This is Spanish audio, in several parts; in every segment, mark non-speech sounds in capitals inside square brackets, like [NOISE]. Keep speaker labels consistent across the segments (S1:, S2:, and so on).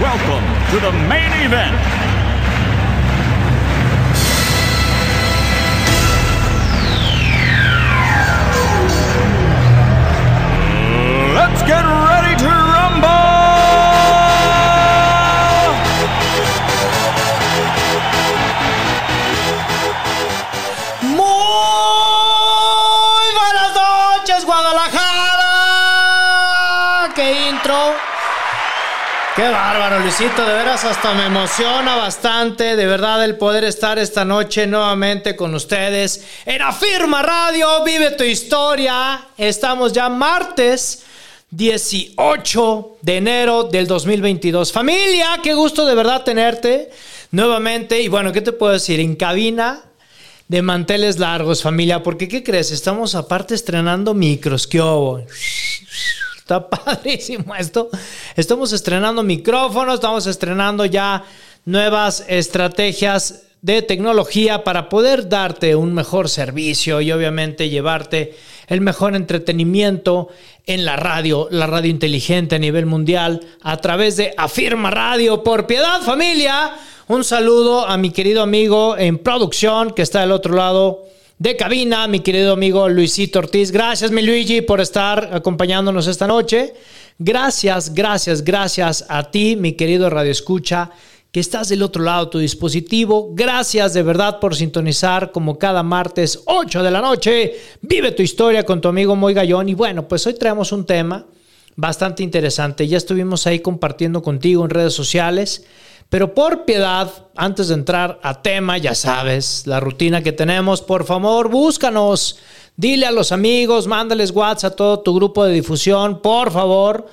S1: welcome to the main event. Let's get ready
S2: Qué bárbaro, Luisito, de veras hasta me emociona bastante, de verdad, el poder estar esta noche nuevamente con ustedes en Afirma Radio, vive tu historia. Estamos ya martes 18 de enero del 2022. Familia, qué gusto de verdad tenerte nuevamente. Y bueno, ¿qué te puedo decir? En cabina de manteles largos, familia, porque ¿qué crees? Estamos aparte estrenando micros, ¿qué hubo? Está [LAUGHS] padrísimo esto. Estamos estrenando micrófonos, estamos estrenando ya nuevas estrategias de tecnología para poder darte un mejor servicio y obviamente llevarte el mejor entretenimiento en la radio, la radio inteligente a nivel mundial a través de Afirma Radio por piedad familia. Un saludo a mi querido amigo en producción que está del otro lado de cabina, mi querido amigo Luisito Ortiz. Gracias, mi Luigi, por estar acompañándonos esta noche. Gracias, gracias, gracias a ti, mi querido Radio Escucha, que estás del otro lado de tu dispositivo. Gracias de verdad por sintonizar como cada martes 8 de la noche. Vive tu historia con tu amigo Moy Gallón. Y bueno, pues hoy traemos un tema bastante interesante. Ya estuvimos ahí compartiendo contigo en redes sociales. Pero por piedad, antes de entrar a tema, ya sabes, la rutina que tenemos, por favor, búscanos. Dile a los amigos, mándales WhatsApp a todo tu grupo de difusión, por favor.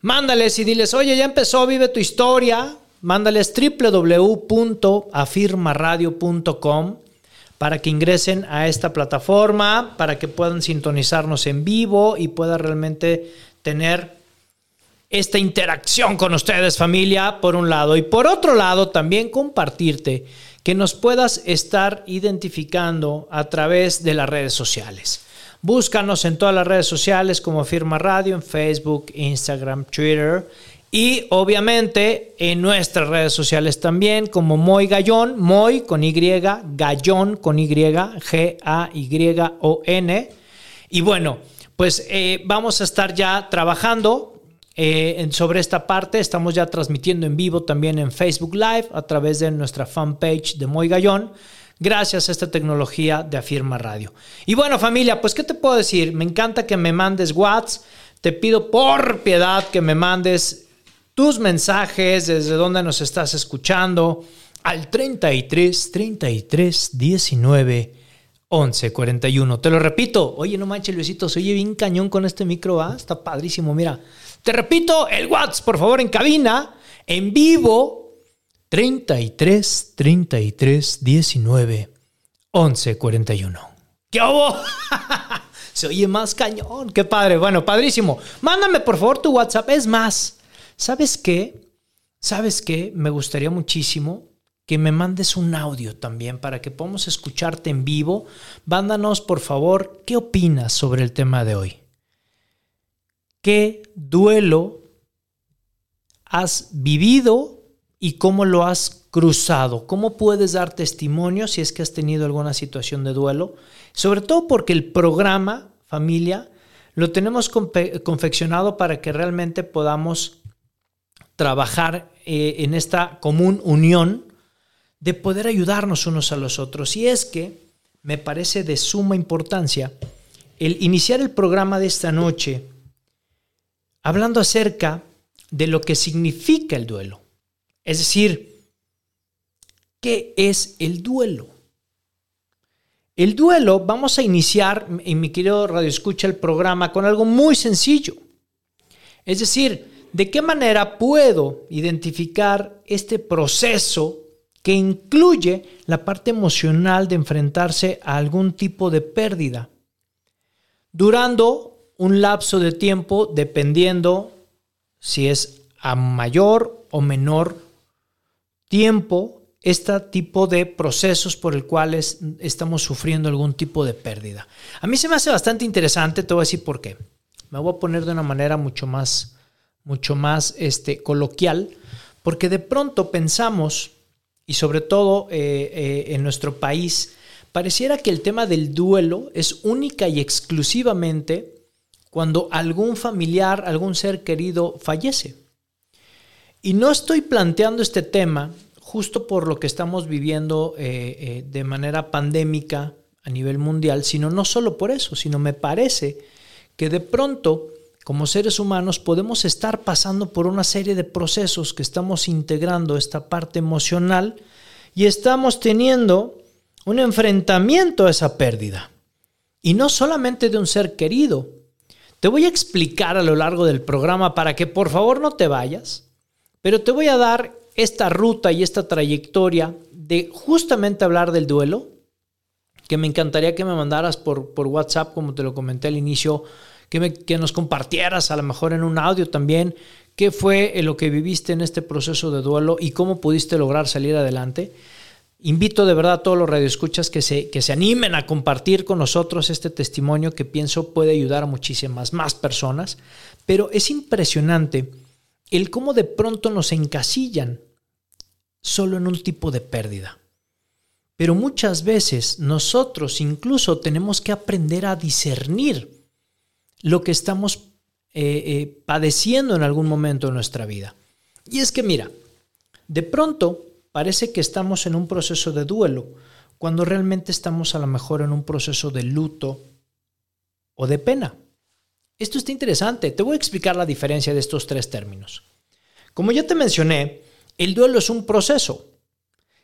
S2: Mándales y diles, oye, ya empezó, vive tu historia. Mándales www.afirmaradio.com para que ingresen a esta plataforma, para que puedan sintonizarnos en vivo y pueda realmente tener esta interacción con ustedes, familia, por un lado. Y por otro lado, también compartirte que nos puedas estar identificando a través de las redes sociales. Búscanos en todas las redes sociales como Firma Radio, en Facebook, Instagram, Twitter y obviamente en nuestras redes sociales también como Moy Gallón, Moy con Y, Gallón con Y, G-A-Y-O-N. Y bueno, pues eh, vamos a estar ya trabajando eh, sobre esta parte. Estamos ya transmitiendo en vivo también en Facebook Live a través de nuestra fanpage de Moy Gallón. Gracias a esta tecnología de Afirma Radio. Y bueno, familia, pues, ¿qué te puedo decir? Me encanta que me mandes WhatsApp. Te pido por piedad que me mandes tus mensajes desde donde nos estás escuchando al 33 33 19 11 41. Te lo repito. Oye, no manches, Luisito, se oye bien cañón con este micro, ¿ah? Está padrísimo, mira. Te repito, el WhatsApp, por favor, en cabina, en vivo, 33 33 19 11 41. ¿Qué hubo? [LAUGHS] Se oye más cañón. Qué padre. Bueno, padrísimo. Mándame, por favor, tu WhatsApp. Es más, ¿sabes qué? ¿Sabes qué? Me gustaría muchísimo que me mandes un audio también para que podamos escucharte en vivo. Mándanos, por favor, qué opinas sobre el tema de hoy. ¿Qué duelo has vivido y cómo lo has cruzado? ¿Cómo puedes dar testimonio si es que has tenido alguna situación de duelo? Sobre todo porque el programa, familia, lo tenemos confeccionado para que realmente podamos trabajar eh, en esta común unión de poder ayudarnos unos a los otros. Y es que me parece de suma importancia el iniciar el programa de esta noche hablando acerca de lo que significa el duelo. Es decir, ¿qué es el duelo? El duelo, vamos a iniciar, en mi querido Radio Escucha, el programa con algo muy sencillo. Es decir, ¿De qué manera puedo identificar este proceso que incluye la parte emocional de enfrentarse a algún tipo de pérdida? Durando un lapso de tiempo dependiendo si es a mayor o menor tiempo este tipo de procesos por el cuales estamos sufriendo algún tipo de pérdida. A mí se me hace bastante interesante, te voy a decir por qué. Me voy a poner de una manera mucho más, mucho más este, coloquial, porque de pronto pensamos, y sobre todo eh, eh, en nuestro país, pareciera que el tema del duelo es única y exclusivamente cuando algún familiar, algún ser querido fallece. Y no estoy planteando este tema justo por lo que estamos viviendo eh, eh, de manera pandémica a nivel mundial, sino no solo por eso, sino me parece que de pronto como seres humanos podemos estar pasando por una serie de procesos que estamos integrando esta parte emocional y estamos teniendo un enfrentamiento a esa pérdida. Y no solamente de un ser querido. Te voy a explicar a lo largo del programa para que por favor no te vayas, pero te voy a dar esta ruta y esta trayectoria de justamente hablar del duelo, que me encantaría que me mandaras por, por WhatsApp, como te lo comenté al inicio, que, que nos compartieras a lo mejor en un audio también qué fue lo que viviste en este proceso de duelo y cómo pudiste lograr salir adelante. Invito de verdad a todos los radioescuchas que se, que se animen a compartir con nosotros este testimonio que pienso puede ayudar a muchísimas más personas, pero es impresionante el cómo de pronto nos encasillan solo en un tipo de pérdida. Pero muchas veces nosotros incluso tenemos que aprender a discernir lo que estamos eh, eh, padeciendo en algún momento de nuestra vida. Y es que mira, de pronto parece que estamos en un proceso de duelo, cuando realmente estamos a lo mejor en un proceso de luto o de pena. Esto está interesante. Te voy a explicar la diferencia de estos tres términos. Como ya te mencioné, el duelo es un proceso.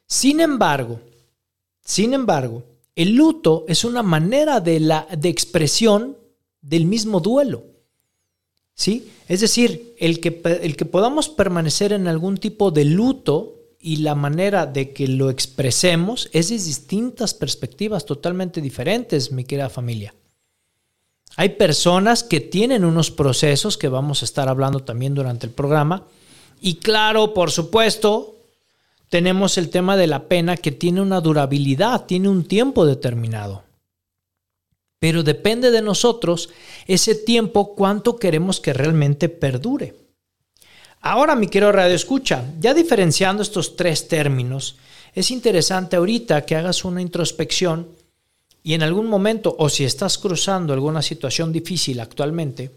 S2: Sin embargo, sin embargo, el luto es una manera de, la, de expresión del mismo duelo. ¿Sí? Es decir, el que, el que podamos permanecer en algún tipo de luto y la manera de que lo expresemos es de distintas perspectivas totalmente diferentes, mi querida familia. Hay personas que tienen unos procesos que vamos a estar hablando también durante el programa. Y claro, por supuesto, tenemos el tema de la pena que tiene una durabilidad, tiene un tiempo determinado. Pero depende de nosotros ese tiempo cuánto queremos que realmente perdure. Ahora, mi querido Radio Escucha, ya diferenciando estos tres términos, es interesante ahorita que hagas una introspección y en algún momento, o si estás cruzando alguna situación difícil actualmente,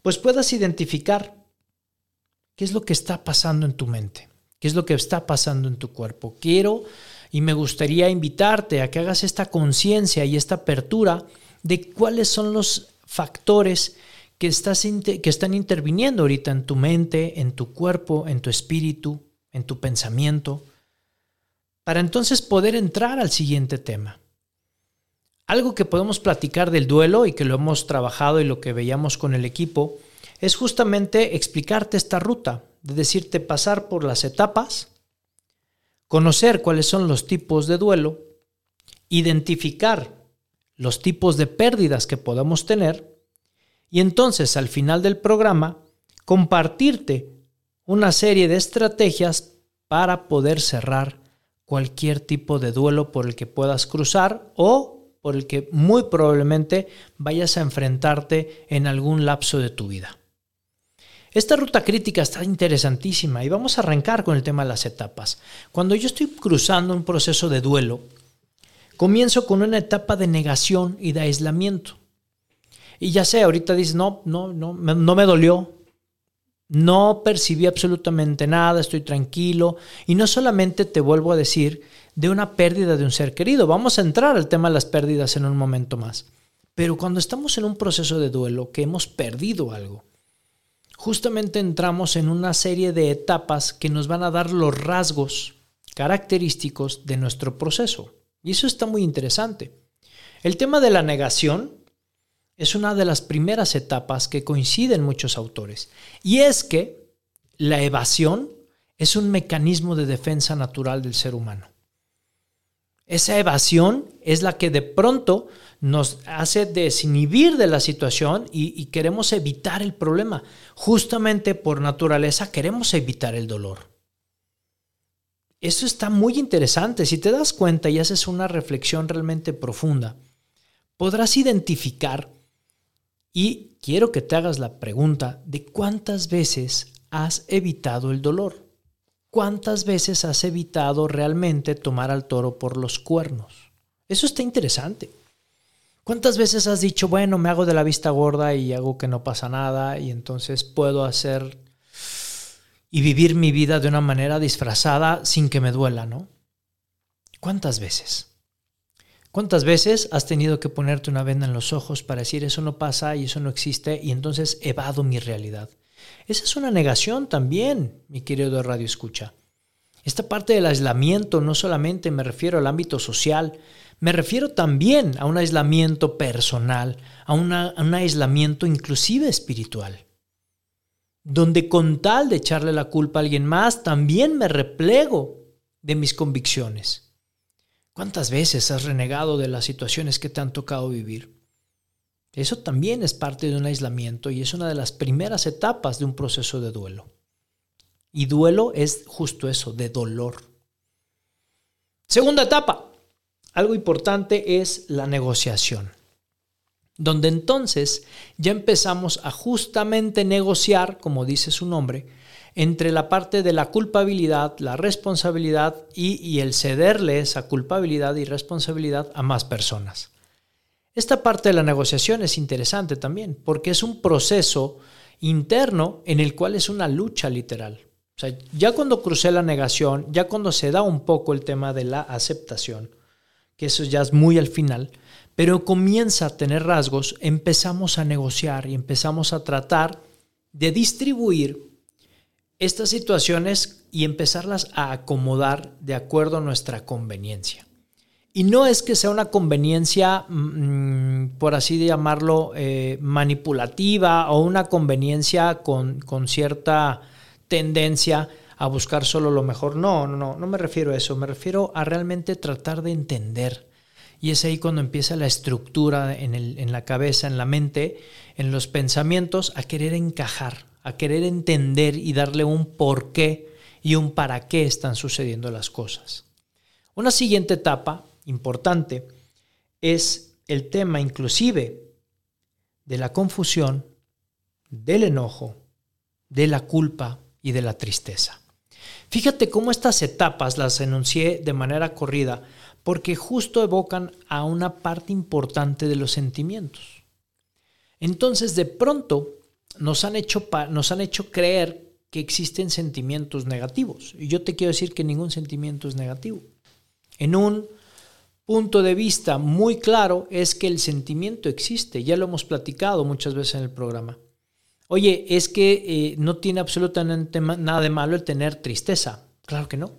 S2: pues puedas identificar qué es lo que está pasando en tu mente, qué es lo que está pasando en tu cuerpo. Quiero y me gustaría invitarte a que hagas esta conciencia y esta apertura de cuáles son los factores que, están interviniendo ahorita en tu mente, en tu cuerpo, en tu espíritu, en tu pensamiento, para entonces poder entrar al siguiente tema. Algo que podemos platicar del duelo y que lo hemos trabajado y lo que veíamos con el equipo es justamente explicarte esta ruta, de decirte pasar por las etapas, conocer cuáles son los tipos de duelo, identificar los tipos de pérdidas que podamos tener y entonces al final del programa compartirte una serie de estrategias para poder cerrar cualquier tipo de duelo por el que puedas cruzar o por el que muy probablemente vayas a enfrentarte en algún lapso de tu vida. Esta ruta crítica está interesantísima y vamos a arrancar con el tema de las etapas. Cuando yo estoy cruzando un proceso de duelo, comienzo con una etapa de negación y de aislamiento. Y ya sé, ahorita dices, no, no, no, no me dolió, no percibí absolutamente nada, estoy tranquilo. Y no solamente te vuelvo a decir de una pérdida de un ser querido. Vamos a entrar al tema de las pérdidas en un momento más. Pero cuando estamos en un proceso de duelo, que hemos perdido algo, justamente entramos en una serie de etapas que nos van a dar los rasgos característicos de nuestro proceso. Y eso está muy interesante. El tema de la negación es una de las primeras etapas que coinciden muchos autores. Y es que la evasión es un mecanismo de defensa natural del ser humano. Esa evasión es la que de pronto nos hace desinhibir de la situación y, queremos evitar el problema. Justamente por naturaleza queremos evitar el dolor. Eso está muy interesante. Si te das cuenta y haces una reflexión realmente profunda, podrás identificar y quiero que te hagas la pregunta de cuántas veces has evitado el dolor. ¿Cuántas veces has evitado realmente tomar al toro por los cuernos? Eso está interesante. ¿Cuántas veces has dicho, bueno, me hago de la vista gorda y hago que no pasa nada y entonces puedo hacer y vivir mi vida de una manera disfrazada sin que me duela, ¿no? ¿Cuántas veces? ¿Cuántas veces has tenido que ponerte una venda en los ojos para decir eso no pasa y eso no existe y entonces evado mi realidad? Esa es una negación también, mi querido Radio Escucha. Esta parte del aislamiento no solamente me refiero al ámbito social, me refiero también a un aislamiento personal, a, un aislamiento inclusive espiritual, donde con tal de echarle la culpa a alguien más, también me replego de mis convicciones. ¿Cuántas veces has renegado de las situaciones que te han tocado vivir? Eso también es parte de un aislamiento y es una de las primeras etapas de un proceso de duelo. Y duelo es justo eso, de dolor. Segunda etapa, algo importante es la negociación, donde entonces ya empezamos a justamente negociar, como dice su nombre, entre la parte de la culpabilidad, la responsabilidad y, el cederle esa culpabilidad y responsabilidad a más personas. Esta parte de la negociación es interesante también, porque es un proceso interno en el cual es una lucha literal. Ya cuando crucé la negación, ya cuando se da un poco el tema de la aceptación, que eso ya es muy al final, pero comienza a tener rasgos, empezamos a negociar y empezamos a tratar de distribuir estas situaciones y empezarlas a acomodar de acuerdo a nuestra conveniencia. Y no es que sea una conveniencia, mm, por así llamarlo, eh, manipulativa o una conveniencia con, con, cierta tendencia a buscar solo lo mejor. No, no, no, no me refiero a eso, me refiero a realmente tratar de entender. Y es ahí cuando empieza la estructura en, el, en la cabeza, en la mente, en los pensamientos, a querer encajar, a querer entender y darle un por qué y un para qué están sucediendo las cosas. Una siguiente etapa importante es el tema inclusive de la confusión, del enojo, de la culpa y de la tristeza. Fíjate cómo estas etapas las enuncié de manera corrida porque justo evocan a una parte importante de los sentimientos. Entonces de pronto nos han hecho, nos han hecho creer que existen sentimientos negativos. Y yo te quiero decir que ningún sentimiento es negativo. En un punto de vista muy claro es que el sentimiento existe, ya lo hemos platicado muchas veces en el programa. Oye, es que eh, no tiene absolutamente nada de malo el tener tristeza. Claro que no.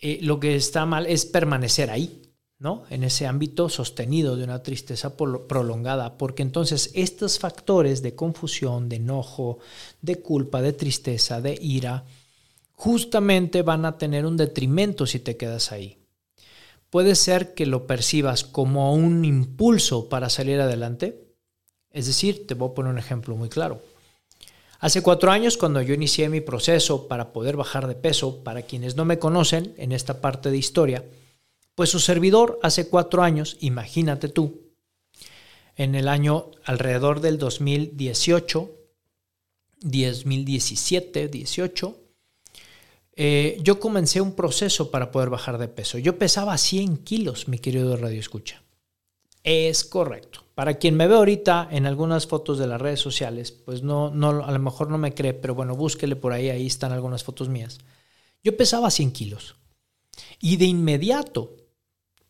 S2: Eh, lo que está mal es permanecer ahí, ¿no? En ese ámbito sostenido de una tristeza prolongada, porque entonces estos factores de confusión, de enojo, de culpa, de tristeza, de ira, justamente van a tener un detrimento si te quedas ahí puede ser que lo percibas como un impulso para salir adelante. Es decir, te voy a poner un ejemplo muy claro. Hace cuatro años, cuando yo inicié mi proceso para poder bajar de peso, para quienes no me conocen en esta parte de historia, pues su servidor hace cuatro años, imagínate tú, en el año alrededor del 2018, 2017, 18, eh, yo comencé un proceso para poder bajar de peso. Yo pesaba 100 kilos, mi querido Radio Escucha. Es correcto. Para quien me ve ahorita en algunas fotos de las redes sociales, pues no, no, a lo mejor no me cree, pero bueno, búsquele por ahí, ahí están algunas fotos mías. Yo pesaba 100 kilos. Y de inmediato,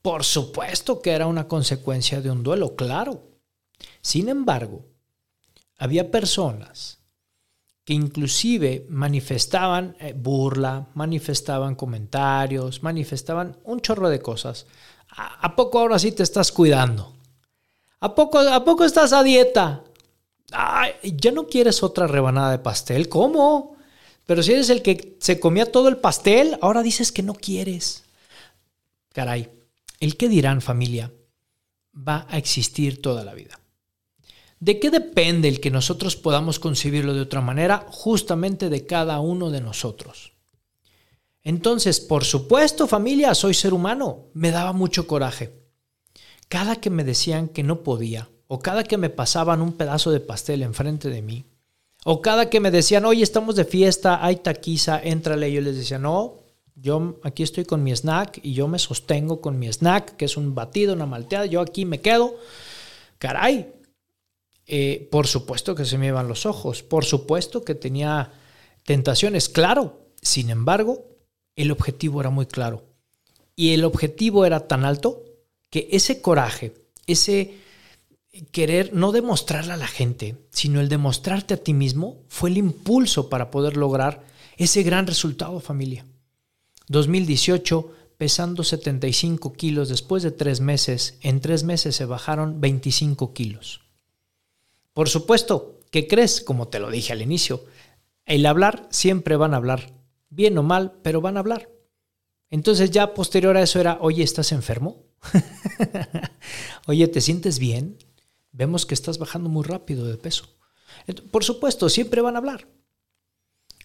S2: por supuesto que era una consecuencia de un duelo, claro. Sin embargo, había personas que inclusive manifestaban eh, burla, manifestaban comentarios, manifestaban un chorro de cosas. ¿A, poco ahora sí te estás cuidando? ¿A poco, ¿A poco estás a dieta? Ay, ¿Ya no quieres otra rebanada de pastel? ¿Cómo? Pero si eres el que se comía todo el pastel, ahora dices que no quieres. Caray, el que dirán familia va a existir toda la vida. ¿De qué depende el que nosotros podamos concebirlo de otra manera? Justamente de cada uno de nosotros. Entonces, por supuesto, familia, soy ser humano. Me daba mucho coraje. Cada que me decían que no podía, o cada que me pasaban un pedazo de pastel enfrente de mí, o cada que me decían, oye, estamos de fiesta, hay taquiza, éntrale, yo les decía, no, yo aquí estoy con mi snack y yo me sostengo con mi snack, que es un batido, una malteada, yo aquí me quedo. Caray, eh, por supuesto que se me iban los ojos, por supuesto que tenía tentaciones, claro. Sin embargo, el objetivo era muy claro. Y el objetivo era tan alto que ese coraje, ese querer no demostrarle a la gente, sino el demostrarte a ti mismo, fue el impulso para poder lograr ese gran resultado, familia. 2018, pesando 75 kilos después de tres meses, en tres meses se bajaron 25 kilos. Por supuesto, ¿qué crees? Como te lo dije al inicio, el hablar siempre van a hablar, bien o mal, pero van a hablar. Entonces ya posterior a eso era, oye, ¿estás enfermo? [LAUGHS] oye, ¿te sientes bien? Vemos que estás bajando muy rápido de peso. Por supuesto, siempre van a hablar.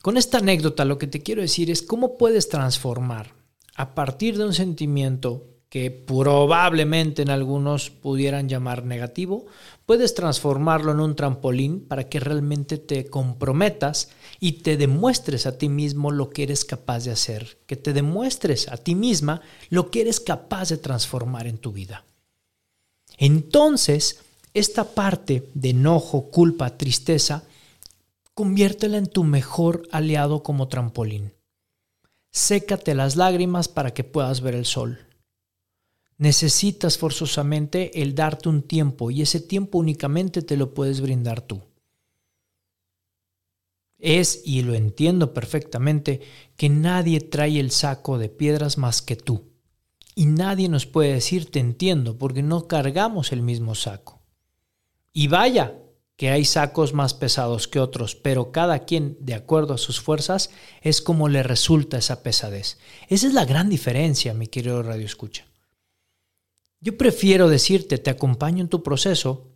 S2: Con esta anécdota lo que te quiero decir es cómo puedes transformar a partir de un sentimiento que probablemente en algunos pudieran llamar negativo, puedes transformarlo en un trampolín para que realmente te comprometas y te demuestres a ti mismo lo que eres capaz de hacer, que te demuestres a ti misma lo que eres capaz de transformar en tu vida. Entonces, esta parte de enojo, culpa, tristeza, conviértela en tu mejor aliado como trampolín. Sécate las lágrimas para que puedas ver el sol necesitas forzosamente el darte un tiempo y ese tiempo únicamente te lo puedes brindar tú. Es, y lo entiendo perfectamente, que nadie trae el saco de piedras más que tú. Y nadie nos puede decir te entiendo porque no cargamos el mismo saco. Y vaya, que hay sacos más pesados que otros, pero cada quien, de acuerdo a sus fuerzas, es como le resulta esa pesadez. Esa es la gran diferencia, mi querido Radio Escucha. Yo prefiero decirte, te acompaño en tu proceso,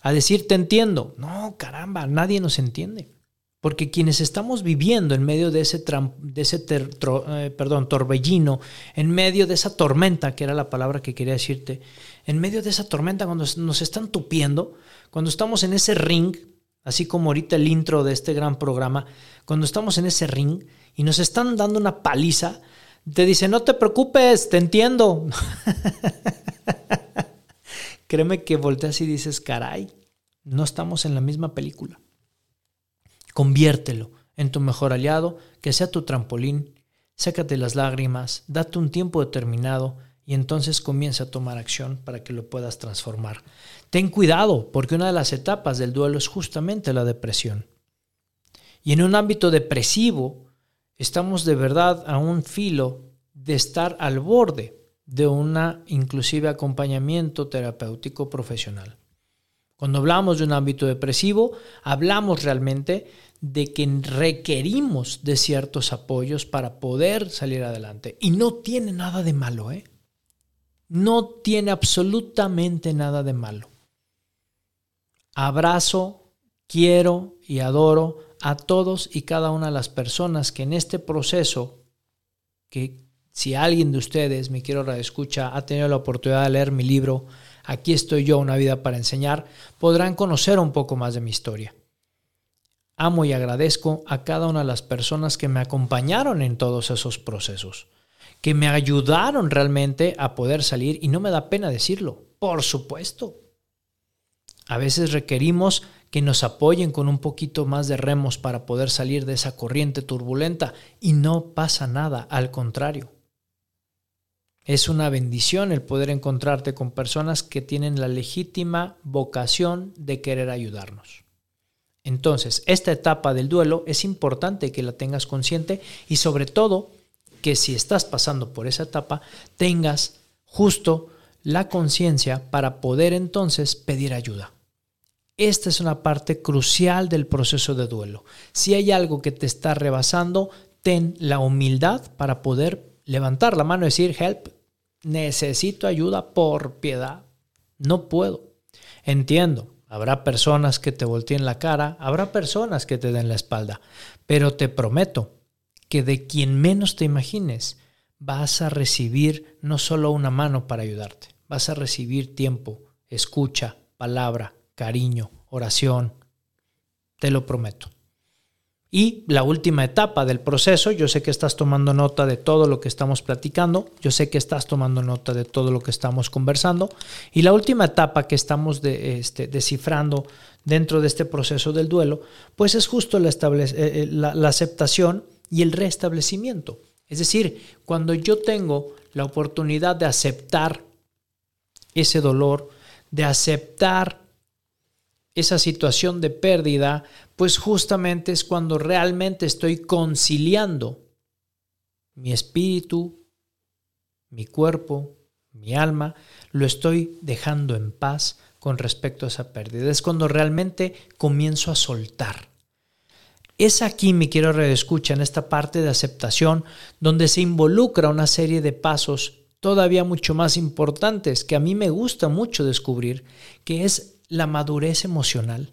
S2: a decirte entiendo. No, caramba, nadie nos entiende. Porque quienes estamos viviendo en medio de ese, de ese eh, perdón, torbellino, en medio de esa tormenta, que era la palabra que quería decirte, en medio de esa tormenta, cuando nos están tupiendo, cuando estamos en ese ring, así como ahorita el intro de este gran programa, cuando estamos en ese ring y nos están dando una paliza, te dice, no te preocupes, te entiendo. [LAUGHS] Créeme que volteas y dices, caray, no estamos en la misma película. Conviértelo en tu mejor aliado, que sea tu trampolín, sácate las lágrimas, date un tiempo determinado y entonces comienza a tomar acción para que lo puedas transformar. Ten cuidado, porque una de las etapas del duelo es justamente la depresión. Y en un ámbito depresivo, estamos de verdad a un filo de estar al borde de un inclusive acompañamiento terapéutico profesional. Cuando hablamos de un ámbito depresivo, hablamos realmente de que requerimos de ciertos apoyos para poder salir adelante. Y no tiene nada de malo, ¿eh? No tiene absolutamente nada de malo. Abrazo, quiero y adoro a todos y cada una de las personas que en este proceso, que si alguien de ustedes, mi quiero escucha, ha tenido la oportunidad de leer mi libro, Aquí estoy yo, una vida para enseñar, podrán conocer un poco más de mi historia. Amo y agradezco a cada una de las personas que me acompañaron en todos esos procesos, que me ayudaron realmente a poder salir y no me da pena decirlo, por supuesto. A veces requerimos que nos apoyen con un poquito más de remos para poder salir de esa corriente turbulenta y no pasa nada, al contrario. Es una bendición el poder encontrarte con personas que tienen la legítima vocación de querer ayudarnos. Entonces, esta etapa del duelo es importante que la tengas consciente y sobre todo que si estás pasando por esa etapa, tengas justo la conciencia para poder entonces pedir ayuda. Esta es una parte crucial del proceso de duelo. Si hay algo que te está rebasando, ten la humildad para poder levantar la mano y decir, help, necesito ayuda por piedad. No puedo. Entiendo, habrá personas que te volteen la cara, habrá personas que te den la espalda, pero te prometo que de quien menos te imagines vas a recibir no solo una mano para ayudarte, vas a recibir tiempo, escucha, palabra, cariño, oración. Te lo prometo. Y la última etapa del proceso, yo sé que estás tomando nota de todo lo que estamos platicando, yo sé que estás tomando nota de todo lo que estamos conversando, y la última etapa que estamos este, descifrando dentro de este proceso del duelo, pues es justo la, eh, eh, la aceptación y el restablecimiento. Es decir, cuando yo tengo la oportunidad de aceptar ese dolor, de aceptar esa situación de pérdida, pues justamente es cuando realmente estoy conciliando mi espíritu, mi cuerpo, mi alma, lo estoy dejando en paz con respecto a esa pérdida. Es cuando realmente comienzo a soltar. Es aquí, mi quiero redescucha, en esta parte de aceptación, donde se involucra una serie de pasos todavía mucho más importantes que a mí me gusta mucho descubrir, que es la madurez emocional.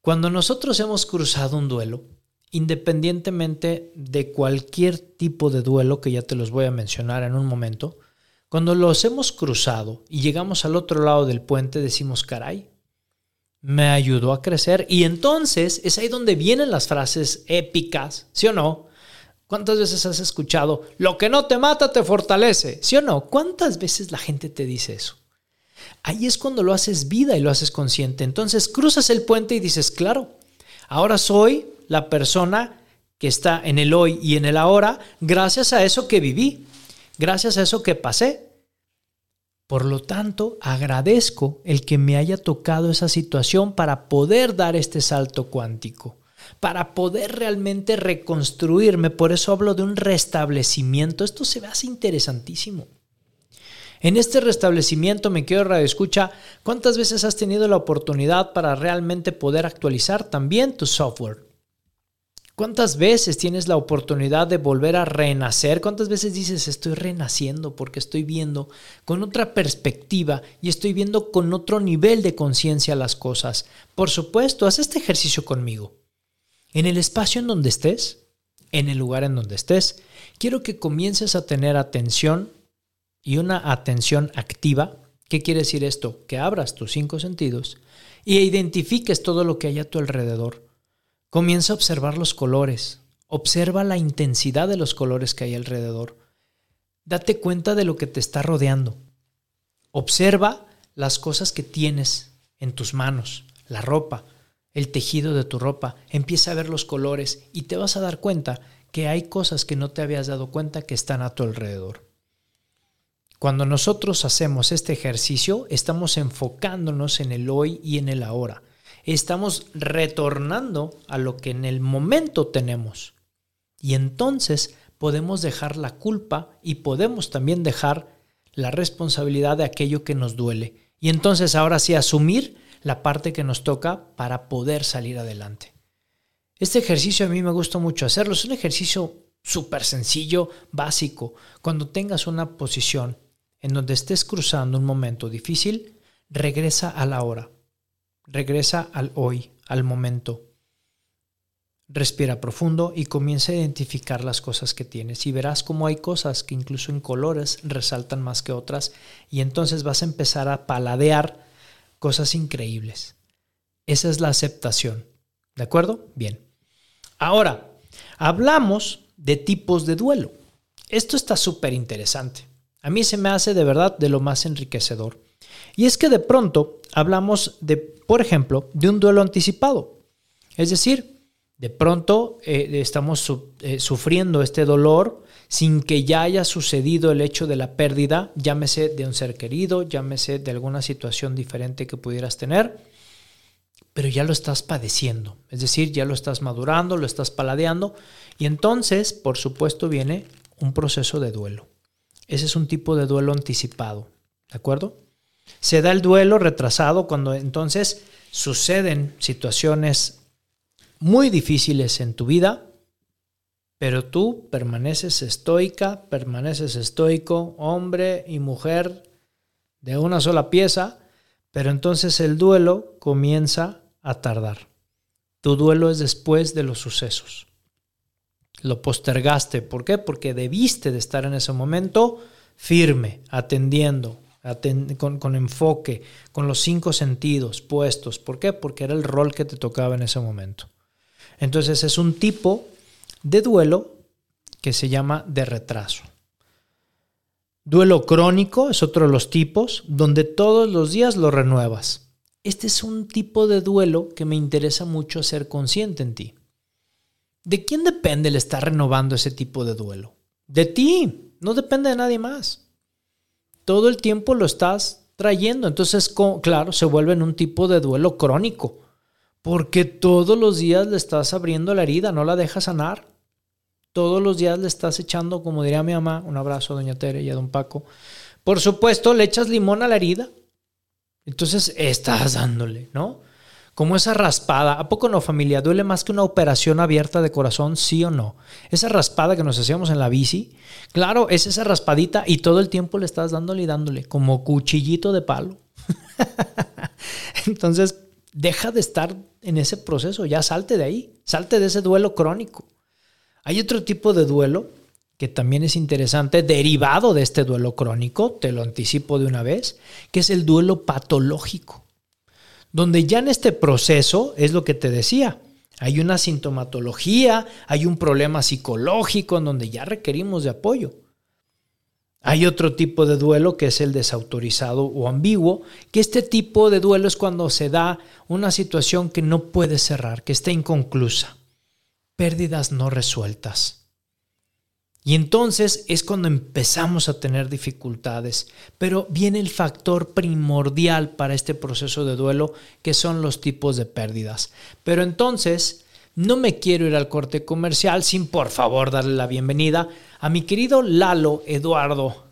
S2: Cuando nosotros hemos cruzado un duelo, independientemente de cualquier tipo de duelo, que ya te los voy a mencionar en un momento, cuando los hemos cruzado y llegamos al otro lado del puente, decimos, caray, me ayudó a crecer. Y entonces es ahí donde vienen las frases épicas, ¿sí o no? ¿Cuántas veces has escuchado, lo que no te mata te fortalece? ¿Sí o no? ¿Cuántas veces la gente te dice eso? Ahí es cuando lo haces vida y lo haces consciente. Entonces cruzas el puente y dices, claro, ahora soy la persona que está en el hoy y en el ahora gracias a eso que viví, gracias a eso que pasé. Por lo tanto, agradezco el que me haya tocado esa situación para poder dar este salto cuántico, para poder realmente reconstruirme. Por eso hablo de un restablecimiento. Esto se hace interesantísimo. En este restablecimiento, me quiero radio escucha, ¿cuántas veces has tenido la oportunidad para realmente poder actualizar también tu software? ¿Cuántas veces tienes la oportunidad de volver a renacer? ¿Cuántas veces dices estoy renaciendo porque estoy viendo con otra perspectiva y estoy viendo con otro nivel de conciencia las cosas? Por supuesto, haz este ejercicio conmigo. En el espacio en donde estés, en el lugar en donde estés, quiero que comiences a tener atención y una atención activa. ¿Qué quiere decir esto? Que abras tus cinco sentidos y identifiques todo lo que hay a tu alrededor. Comienza a observar los colores. Observa la intensidad de los colores que hay alrededor. Date cuenta de lo que te está rodeando. Observa las cosas que tienes en tus manos, la ropa, el tejido de tu ropa. Empieza a ver los colores y te vas a dar cuenta que hay cosas que no te habías dado cuenta que están a tu alrededor. Cuando nosotros hacemos este ejercicio, estamos enfocándonos en el hoy y en el ahora. Estamos retornando a lo que en el momento tenemos. Y entonces podemos dejar la culpa y podemos también dejar la responsabilidad de aquello que nos duele. Y entonces ahora sí asumir la parte que nos toca para poder salir adelante. Este ejercicio a mí me gusta mucho hacerlo. Es un ejercicio súper sencillo, básico. Cuando tengas una posición en donde estés cruzando un momento difícil, regresa a la hora, regresa al hoy, al momento. Respira profundo y comienza a identificar las cosas que tienes y verás cómo hay cosas que incluso en colores resaltan más que otras y entonces vas a empezar a paladear cosas increíbles. Esa es la aceptación. ¿De acuerdo? Bien. Ahora, hablamos de tipos de duelo. Esto está súper interesante. A mí se me hace de verdad de lo más enriquecedor. Y es que de pronto hablamos de, por ejemplo, de un duelo anticipado. Es decir, de pronto eh, estamos eh, sufriendo este dolor sin que ya haya sucedido el hecho de la pérdida, llámese de un ser querido, llámese de alguna situación diferente que pudieras tener, pero ya lo estás padeciendo. Es decir, ya lo estás madurando, lo estás paladeando y entonces, por supuesto, viene un proceso de duelo. Ese es un tipo de duelo anticipado. ¿De acuerdo? Se da el duelo retrasado cuando entonces suceden situaciones muy difíciles en tu vida, pero tú permaneces estoica, permaneces estoico, hombre y mujer de una sola pieza, pero entonces el duelo comienza a tardar. Tu duelo es después de los sucesos. Lo postergaste. ¿Por qué? Porque debiste de estar en ese momento firme, atendiendo, con, con, enfoque, con los cinco sentidos puestos. ¿Por qué? Porque era el rol que te tocaba en ese momento. Entonces es un tipo de duelo que se llama de retraso. Duelo crónico es otro de los tipos, donde todos los días lo renuevas. Este es un tipo de duelo que me interesa mucho ser consciente en ti. ¿De quién depende el estar renovando ese tipo de duelo? De ti, no depende de nadie más. Todo el tiempo lo estás trayendo, entonces, claro, se vuelve en un tipo de duelo crónico, porque todos los días le estás abriendo la herida, no la dejas sanar. Todos los días le estás echando, como diría mi mamá, un abrazo a doña Tere y a don Paco. Por supuesto, le echas limón a la herida, entonces estás dándole, ¿no? Como esa raspada, ¿a poco no familia? ¿Duele más que una operación abierta de corazón, sí o no? Esa raspada que nos hacíamos en la bici, claro, es esa raspadita y todo el tiempo le estás dándole y dándole, como cuchillito de palo. [LAUGHS] Entonces, deja de estar en ese proceso, ya salte de ahí, salte de ese duelo crónico. Hay otro tipo de duelo que también es interesante, derivado de este duelo crónico, te lo anticipo de una vez, que es el duelo patológico, donde ya en este proceso es lo que te decía, hay una sintomatología, hay un problema psicológico en donde ya requerimos de apoyo. Hay otro tipo de duelo que es el desautorizado o ambiguo, que este tipo de duelo es cuando se da una situación que no puede cerrar, que está inconclusa. Pérdidas no resueltas y entonces es cuando empezamos a tener dificultades. Pero viene el factor primordial para este proceso de duelo, que son los tipos de pérdidas. Pero entonces, no me quiero ir al corte comercial sin por favor darle la bienvenida a mi querido Lalo Eduardo.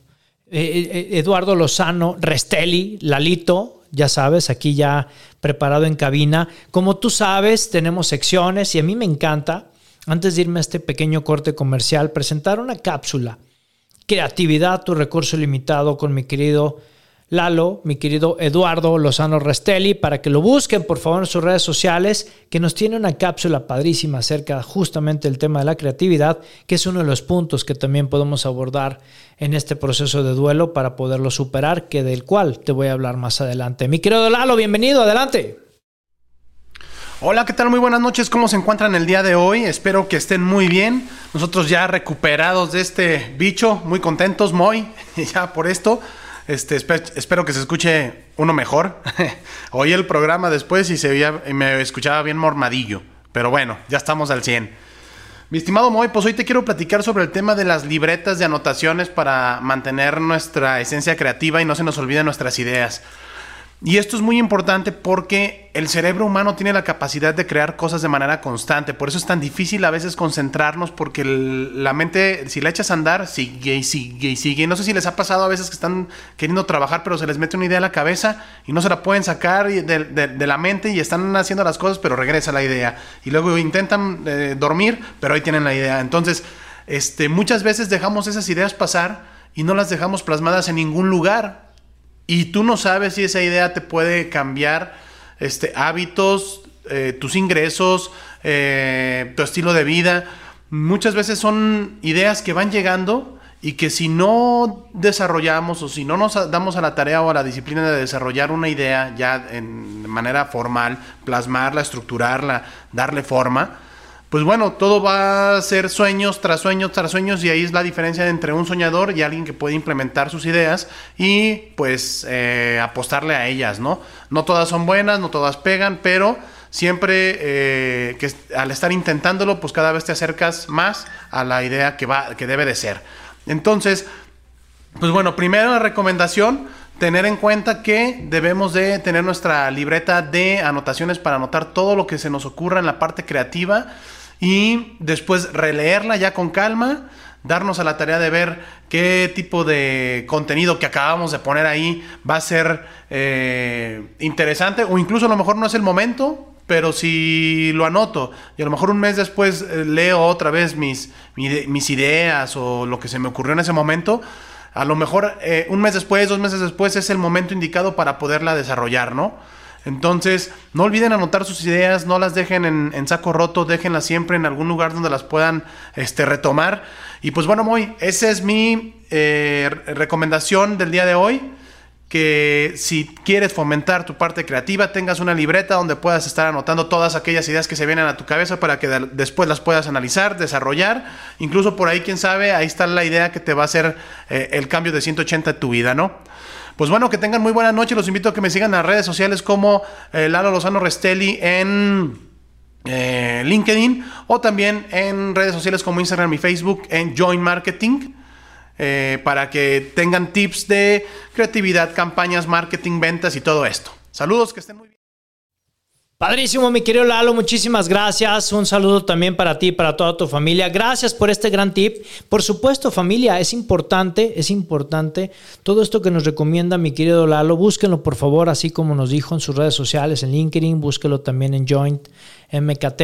S2: Eh, eh, Eduardo Lozano Restelli, Lalito, ya sabes, aquí ya preparado en cabina. Como tú sabes, tenemos secciones y a mí me encanta antes de irme a este pequeño corte comercial, presentar una cápsula. Creatividad, tu recurso limitado con mi querido Lalo, mi querido Eduardo Lozano Restelli, para que lo busquen por favor en sus redes sociales, que nos tiene una cápsula padrísima acerca justamente del tema de la creatividad, que es uno de los puntos que también podemos abordar en este proceso de duelo para poderlo superar, que del cual te voy a hablar más adelante. Mi querido Lalo, bienvenido, adelante.
S3: Hola, ¿qué tal? Muy buenas noches. ¿Cómo se encuentran el día de hoy? Espero que estén muy bien. Nosotros ya recuperados de este bicho, muy contentos, muy, [LAUGHS] ya por esto. Este, espero que se escuche uno mejor. [LAUGHS] Oí el programa después y se veía, me escuchaba bien mormadillo. Pero bueno, ya estamos al 100. Mi estimado Moy, pues hoy te quiero platicar sobre el tema de las libretas de anotaciones para mantener nuestra esencia creativa y no se nos olviden nuestras ideas. Y esto es muy importante porque el cerebro humano tiene la capacidad de crear cosas de manera constante. Por eso es tan difícil a veces concentrarnos porque la mente, si la echas a andar, sigue y sigue y sigue. No sé si les ha pasado a veces que están queriendo trabajar, pero se les mete una idea a la cabeza y no se la pueden sacar de, la mente y están haciendo las cosas, pero regresa la idea. Y luego intentan eh, dormir, pero ahí tienen la idea. Entonces, este, muchas veces dejamos esas ideas pasar y no las dejamos plasmadas en ningún lugar y tú no sabes si esa idea te puede cambiar este, hábitos, eh, tus ingresos, eh, tu estilo de vida. Muchas veces son ideas que van llegando y que si no desarrollamos o si no nos damos a la tarea o a la disciplina de desarrollar una idea ya en manera formal, plasmarla, estructurarla, darle forma, pues bueno, todo va a ser sueños tras sueños tras sueños y ahí es la diferencia entre un soñador y alguien que puede implementar sus ideas y pues eh, apostarle a ellas, ¿no? No todas son buenas, no todas pegan, pero siempre eh, que al estar intentándolo, pues cada vez te acercas más a la idea que, va, que debe de ser. Entonces, pues bueno, primero la recomendación, tener en cuenta que debemos de tener nuestra libreta de anotaciones para anotar todo lo que se nos ocurra en la parte creativa y después releerla ya con calma, darnos a la tarea de ver qué tipo de contenido que acabamos de poner ahí va a ser eh, interesante o incluso a lo mejor no es el momento, pero si lo anoto y a lo mejor un mes después eh, leo otra vez mis, mis ideas o lo que se me ocurrió en ese momento, a lo mejor eh, un mes después, dos meses después es el momento indicado para poderla desarrollar, ¿no? Entonces, no olviden anotar sus ideas, no las dejen en, saco roto, déjenlas siempre en algún lugar donde las puedan este, retomar. Y pues bueno, muy, esa es mi eh, recomendación del día de hoy que si quieres fomentar tu parte creativa, tengas una libreta donde puedas estar anotando todas aquellas ideas que se vienen a tu cabeza para que después las puedas analizar, desarrollar. Incluso por ahí, quién sabe, ahí está la idea que te va a hacer eh, el cambio de 180 en tu vida, ¿no? Pues bueno, que tengan muy buena noche. Los invito a que me sigan en redes sociales como eh, Lalo Lozano Restelli en eh, LinkedIn o también en redes sociales como Instagram y Facebook en Join Marketing. Eh, para que tengan tips de creatividad, campañas, marketing, ventas y todo esto. Saludos, que estén muy bien.
S2: Padrísimo, mi querido Lalo, muchísimas gracias. Un saludo también para ti y para toda tu familia. Gracias por este gran tip. Por supuesto, familia, es importante, es importante todo esto que nos recomienda mi querido Lalo. Búsquenlo, por favor, así como nos dijo en sus redes sociales, en LinkedIn, búsquelo también en Joint MKT.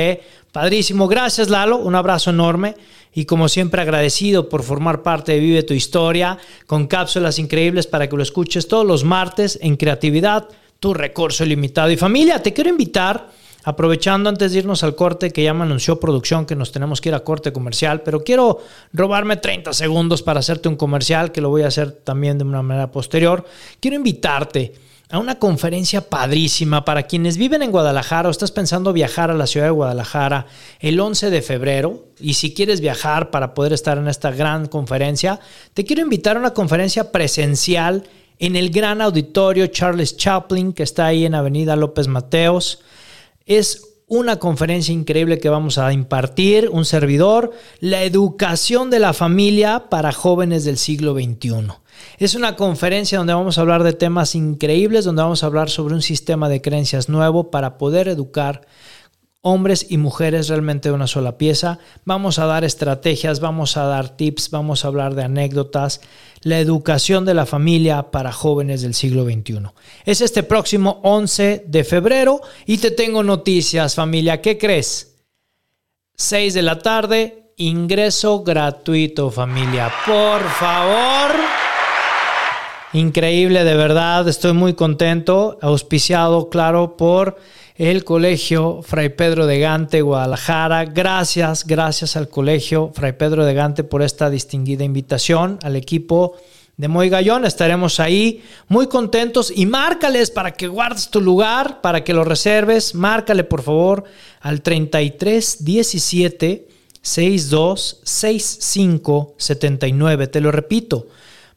S2: Padrísimo, gracias Lalo, un abrazo enorme y como siempre agradecido por formar parte de Vive tu Historia con cápsulas increíbles para que lo escuches todos los martes en Creatividad, tu recurso ilimitado. Y familia, te quiero invitar, aprovechando antes de irnos al corte que ya me anunció producción que nos tenemos que ir a corte comercial, pero quiero robarme 30 segundos para hacerte un comercial que lo voy a hacer también de una manera posterior. Quiero invitarte a una conferencia padrísima para quienes viven en Guadalajara o estás pensando viajar a la ciudad de Guadalajara el 11 de febrero y si quieres viajar para poder estar en esta gran conferencia, te quiero invitar a una conferencia presencial en el gran auditorio Charles Chaplin que está ahí en Avenida López Mateos. Es una conferencia increíble que vamos a impartir, un servidor, la educación de la familia para jóvenes del siglo XXI. Es una conferencia donde vamos a hablar de temas increíbles, donde vamos a hablar sobre un sistema de creencias nuevo para poder educar hombres y mujeres realmente de una sola pieza. Vamos a dar estrategias, vamos a dar tips, vamos a hablar de anécdotas, la educación de la familia para jóvenes del siglo XXI. Es este próximo 11 de febrero y te tengo noticias familia. ¿Qué crees? 6 de la tarde, ingreso gratuito familia. Por favor. Increíble, de verdad, estoy muy contento, auspiciado, claro, por el Colegio Fray Pedro de Gante, Guadalajara. Gracias, gracias al Colegio Fray Pedro de Gante por esta distinguida invitación, al equipo de Moy Gallón. Estaremos ahí muy contentos y márcales para que guardes tu lugar, para que lo reserves. Márcale, por favor, al 33 17 62 65 79. Te lo repito,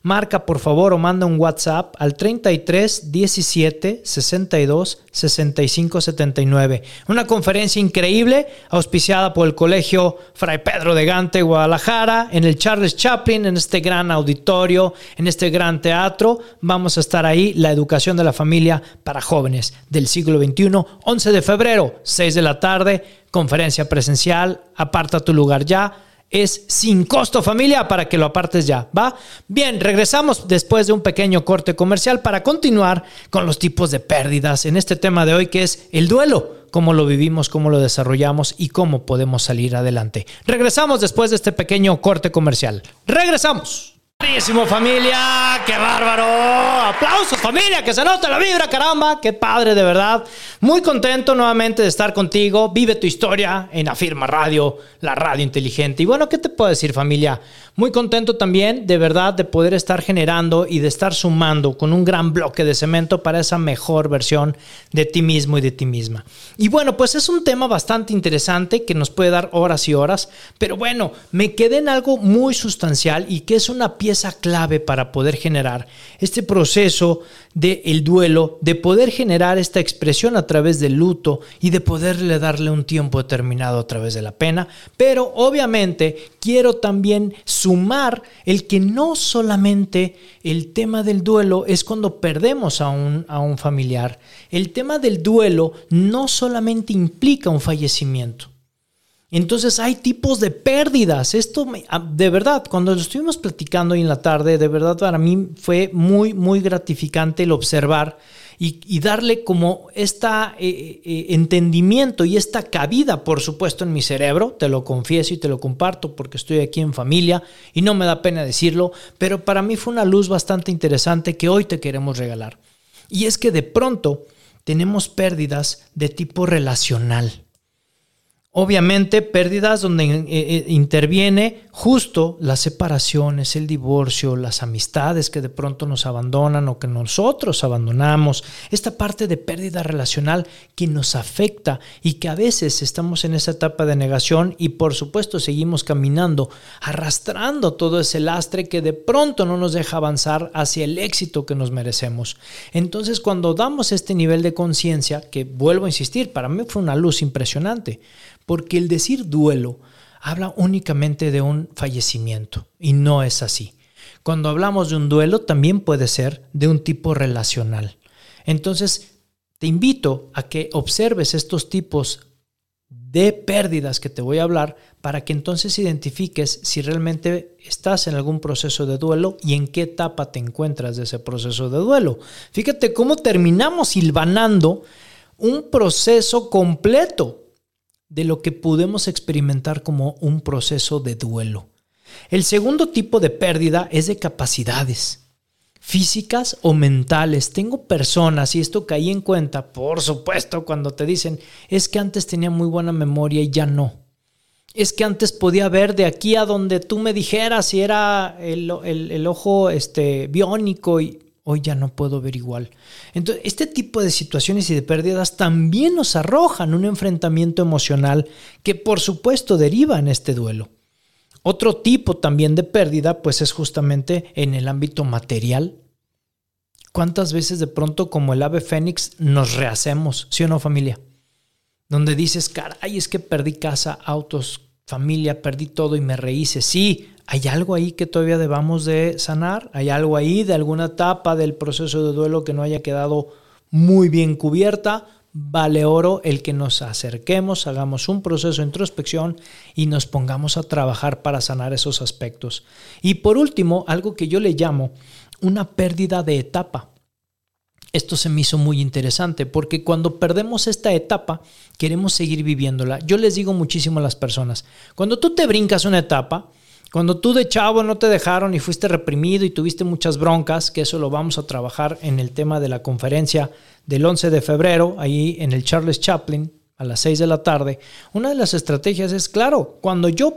S2: marca por favor o manda un WhatsApp al 33 17 62 65 79. Una conferencia increíble auspiciada por el Colegio Fray Pedro de Gante, Guadalajara, en el Charles Chaplin, en este gran auditorio, en este gran teatro. Vamos a estar ahí, la educación de la familia para jóvenes del siglo XXI, 11 de febrero, 6 de la tarde, conferencia presencial, aparta tu lugar ya es sin costo familia para que lo apartes ya, ¿va? Bien, regresamos después de un pequeño corte comercial para continuar con los tipos de pérdidas en este tema de hoy que es el duelo, cómo lo vivimos, cómo lo desarrollamos y cómo podemos salir adelante. Regresamos después de este pequeño corte comercial. Regresamos. Buenísimo familia, qué bárbaro. Aplausos familia, que se nota la vibra, caramba, qué padre de verdad. Muy contento nuevamente de estar contigo. Vive tu historia en Afirma Radio, la radio inteligente. Y bueno, ¿qué te puedo decir familia? Muy contento también de verdad de poder estar generando y de estar sumando con un gran bloque de cemento para esa mejor versión de ti mismo y de ti misma. Y bueno, pues es un tema bastante interesante que nos puede dar horas y horas, pero bueno, me quedé en algo muy sustancial y que es una pieza clave para poder generar este proceso del el duelo, de poder generar esta expresión a través del luto y de poderle darle un tiempo determinado a través de la pena, pero obviamente quiero también sumar el que no solamente el tema del duelo es cuando perdemos a un, a un familiar, el tema del duelo no solamente implica un fallecimiento. Entonces hay tipos de pérdidas. Esto, ah, de verdad, cuando estuvimos platicando hoy en la tarde, de verdad para mí fue muy, muy gratificante el observar y, darle como este entendimiento y esta cabida, por supuesto, en mi cerebro. Te lo confieso y te lo comparto porque estoy aquí en familia y no me da pena decirlo, pero para mí fue una luz bastante interesante que hoy te queremos regalar. Y es que de pronto tenemos pérdidas de tipo relacional. Obviamente pérdidas donde eh, eh, interviene justo las separaciones, el divorcio, las amistades que de pronto nos abandonan o que nosotros abandonamos, esta parte de pérdida relacional que nos afecta y que a veces estamos en esa etapa de negación y por supuesto seguimos caminando, arrastrando todo ese lastre que de pronto no nos deja avanzar hacia el éxito que nos merecemos. Entonces cuando damos este nivel de conciencia, que vuelvo a insistir, para mí fue una luz impresionante, porque el decir duelo habla únicamente de un fallecimiento y no es así. Cuando hablamos de un duelo también puede ser de un tipo relacional. Entonces, te invito a que observes estos tipos de pérdidas que te voy a hablar para que entonces identifiques si realmente estás en algún proceso de duelo y en qué etapa te encuentras de ese proceso de duelo. Fíjate cómo terminamos silvanando un proceso completo de lo que podemos experimentar como un proceso de duelo. El segundo tipo de pérdida es de capacidades físicas o mentales. Tengo personas, y esto caí en cuenta, por supuesto, cuando te dicen, es que antes tenía muy buena memoria y ya no. Es que antes podía ver de aquí a donde tú me dijeras si era el, el ojo este, biónico y hoy ya no puedo ver igual. Entonces, este tipo de situaciones y de pérdidas también nos arrojan un enfrentamiento emocional que por supuesto deriva en este duelo. Otro tipo también de pérdida, pues es justamente en el ámbito material. ¿Cuántas veces de pronto como el ave fénix nos rehacemos, sí o no familia? Donde dices, caray, es que perdí casa, autos, familia, perdí todo y me rehice. Sí, ¿Hay algo ahí que todavía debamos de sanar? ¿Hay algo ahí de alguna etapa del proceso de duelo que no haya quedado muy bien cubierta? Vale oro el que nos acerquemos, hagamos un proceso de introspección y nos pongamos a trabajar para sanar esos aspectos. Y por último, algo que yo le llamo una pérdida de etapa. Esto se me hizo muy interesante porque cuando perdemos esta etapa, queremos seguir viviéndola. Yo les digo muchísimo a las personas, cuando tú te brincas una etapa, cuando tú de chavo no te dejaron y fuiste reprimido y tuviste muchas broncas, que eso lo vamos a trabajar en el tema de la conferencia del 11 de febrero, ahí en el Charles Chaplin, a las 6 de la tarde, una de las estrategias es, claro, cuando yo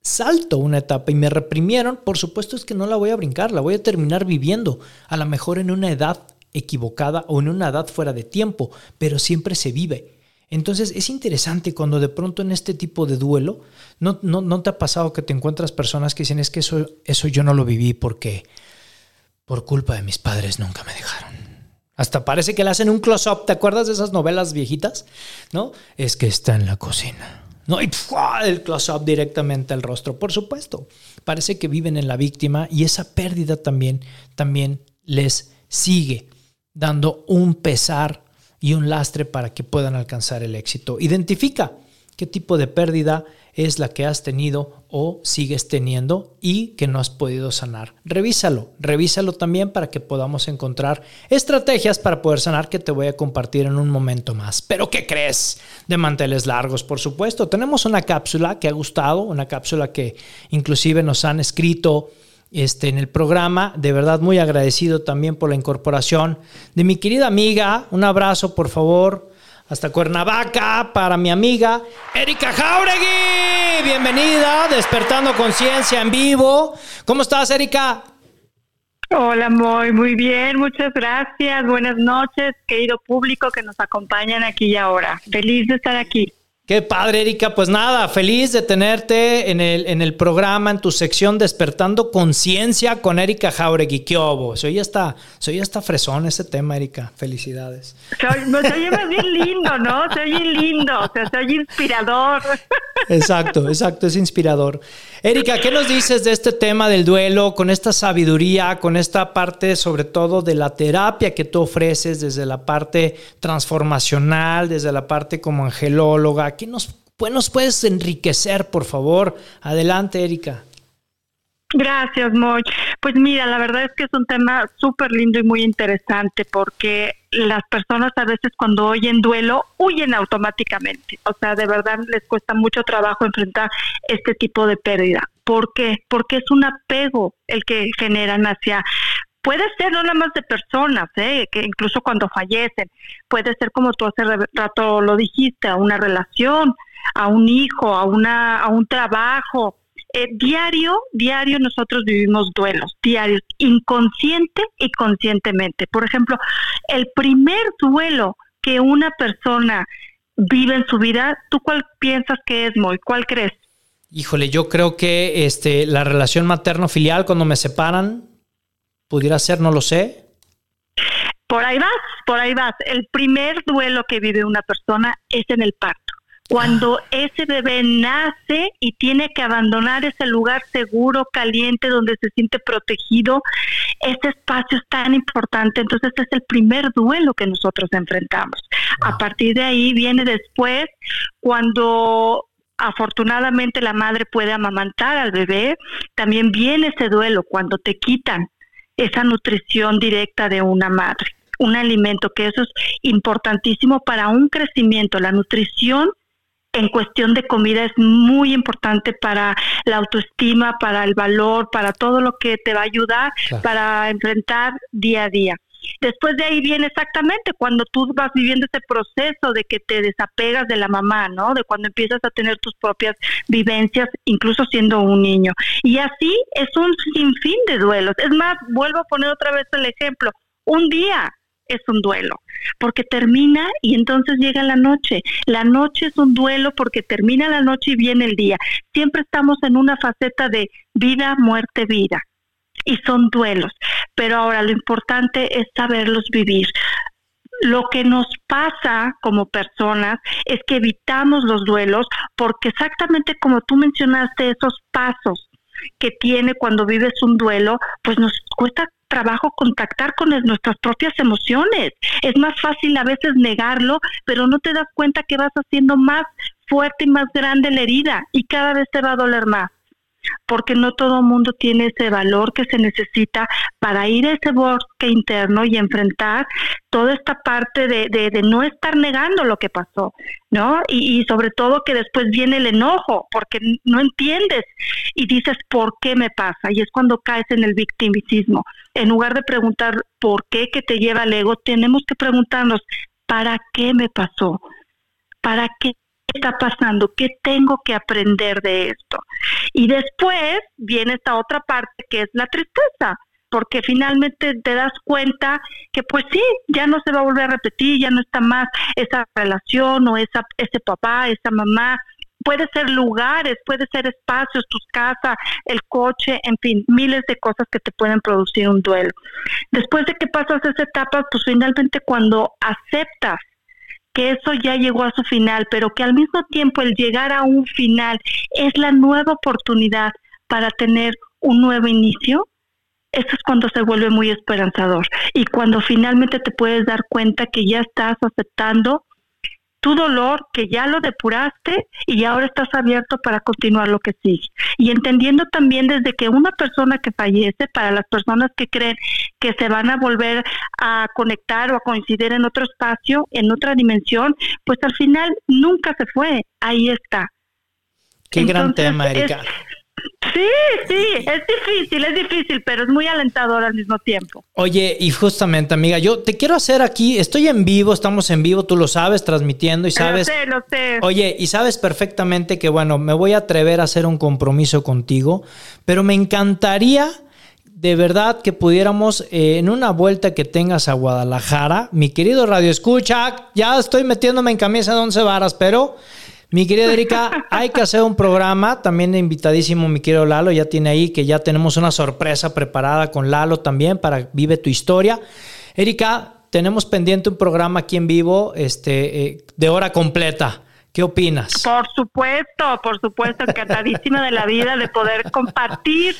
S2: salto una etapa y me reprimieron, por supuesto es que no la voy a brincar, la voy a terminar viviendo, a lo mejor en una edad equivocada o en una edad fuera de tiempo, pero siempre se vive. Entonces es interesante cuando de pronto en este tipo de duelo, ¿no, no, te ha pasado que te encuentras personas que dicen es que eso, eso yo no lo viví porque por culpa de mis padres nunca me dejaron? Hasta parece que le hacen un close-up. ¿Te acuerdas de esas novelas viejitas? ¿No? Es que está en la cocina. ¿No? Y el close-up directamente al rostro. Por supuesto. Parece que viven en la víctima y esa pérdida también, también les sigue dando un pesar y un lastre para que puedan alcanzar el éxito. Identifica qué tipo de pérdida es la que has tenido o sigues teniendo y que no has podido sanar. Revísalo, revísalo también para que podamos encontrar estrategias para poder sanar que te voy a compartir en un momento más. Pero ¿qué crees? De manteles largos, por supuesto. Tenemos una cápsula que ha gustado, una cápsula que inclusive nos han escrito este, en el programa. De verdad, muy agradecido también por la incorporación de mi querida amiga. Un abrazo, por favor, hasta Cuernavaca para mi amiga Erika Jauregui. Bienvenida, despertando conciencia en vivo. ¿Cómo estás, Erika?
S4: Hola, muy, muy bien, muchas gracias. Buenas noches, querido público que nos acompañan aquí y ahora. Feliz de estar aquí.
S2: Qué padre, Erika. Pues nada, feliz de tenerte en el, en el programa, en tu sección Despertando Conciencia con Erika Jauregui. ¿Qué obo? Soy hasta, soy hasta fresón ese tema, Erika. Felicidades.
S4: Soy, me oye bien lindo, ¿no? Soy bien lindo, o sea, soy inspirador.
S2: Exacto, exacto, es inspirador. Erika, ¿qué nos dices de este tema del duelo, con esta sabiduría, con esta parte sobre todo de la terapia que tú ofreces desde la parte transformacional, desde la parte como angelóloga? ¿Qué nos pues nos puedes enriquecer, por favor. Adelante, Erika.
S4: Gracias, Moy. Pues mira, la verdad es que es un tema súper lindo y muy interesante porque las personas a veces cuando oyen duelo huyen automáticamente. O sea, de verdad les cuesta mucho trabajo enfrentar este tipo de pérdida. ¿Por qué? Porque es un apego el que generan hacia puede ser no nada más de personas, ¿eh? que incluso cuando fallecen, puede ser como tú hace rato lo dijiste, a una relación, a un hijo, a, una, a un trabajo, eh, diario, diario nosotros vivimos duelos, diarios, inconsciente y conscientemente. Por ejemplo, el primer duelo que una persona vive en su vida, ¿tú cuál piensas que es, Moy? ¿Cuál crees?
S2: Híjole, yo creo que este, la relación materno-filial cuando me separan, pudiera ser, no lo sé.
S4: Por ahí vas, por ahí vas. El primer duelo que vive una persona es en el parto cuando ese bebé nace y tiene que abandonar ese lugar seguro, caliente, donde se siente protegido, ese espacio es tan importante. Entonces, es el primer duelo que nosotros enfrentamos. A partir de ahí viene después, cuando afortunadamente la madre puede amamantar al bebé, también viene ese duelo cuando te quitan esa nutrición directa de una madre, un alimento que eso es importantísimo para un crecimiento, la nutrición en cuestión de comida es muy importante para la autoestima, para el valor, para todo lo que te va a ayudar para enfrentar día a día. Después de ahí viene exactamente cuando tú vas viviendo ese proceso de que te desapegas de la mamá, ¿no? De cuando empiezas a tener tus propias vivencias, incluso siendo un niño. Y así es un sinfín de duelos. Es más, vuelvo a poner otra vez el ejemplo. Un día es un duelo, porque termina y entonces llega la noche. La noche es un duelo porque termina la noche y viene el día. Siempre estamos en una faceta de vida, muerte, vida. Y son duelos. Pero ahora lo importante es saberlos vivir. Lo que nos pasa como personas es que evitamos los duelos porque exactamente como tú mencionaste, esos pasos que tiene cuando vives un duelo, pues nos cuesta trabajo contactar con nuestras propias emociones. Es más fácil a veces negarlo, pero no te das cuenta que vas haciendo más fuerte y más grande la herida y cada vez te va a doler más porque no todo el mundo tiene ese valor que se necesita para ir a ese bosque interno y enfrentar toda esta parte de, de, no estar negando lo que pasó, ¿no? Y, y, sobre todo que después viene el enojo, porque no entiendes y dices, ¿por qué me pasa? Y es cuando caes en el victimicismo. En lugar de preguntar, ¿por qué que te lleva al ego? Tenemos que preguntarnos, ¿para qué me pasó? ¿Para qué está pasando? ¿Qué tengo que aprender de esto? Y después viene esta otra parte que es la tristeza, porque finalmente te das cuenta que pues sí, ya no se va a volver a repetir, ya no está más esa relación o esa, ese papá, esa mamá. Puede ser lugares, puede ser espacios, tus casas, el coche, en fin, miles de cosas que te pueden producir un duelo. Después de que pasas esa etapa, pues finalmente cuando aceptas que eso ya llegó a su final, pero que al mismo tiempo el llegar a un final es la nueva oportunidad para tener un nuevo inicio, eso es cuando se vuelve muy esperanzador. Y cuando finalmente te puedes dar cuenta que ya estás aceptando tu dolor, que ya lo depuraste y ahora estás abierto para continuar lo que sigue. Y entendiendo también desde que una persona que fallece, para las personas que creen que se van a volver a conectar o a coincidir en otro espacio, en otra dimensión, pues al final nunca se fue, ahí está.
S2: Qué gran tema, Erika.
S4: Sí, sí, es difícil, es difícil, pero es muy alentador al mismo tiempo.
S2: Oye, y justamente, amiga, yo te quiero hacer aquí, estoy en vivo, estamos en vivo, tú lo sabes, transmitiendo y sabes.
S4: Lo sé, lo sé.
S2: Oye, y sabes perfectamente que, bueno, me voy a atrever a hacer un compromiso contigo, pero me encantaría de verdad que pudiéramos eh, en una vuelta que tengas a Guadalajara, mi querido Radio Escucha, ya estoy metiéndome en camisa de once varas, pero mi querida Erika, hay que hacer un programa, también invitadísimo mi querido Lalo, ya tiene ahí que ya tenemos una sorpresa preparada con Lalo también para Vive tu historia. Erika, tenemos pendiente un programa aquí en vivo este, eh, de hora completa. ¿Qué opinas?
S4: Por supuesto, por supuesto, encantadísima de la vida de poder compartir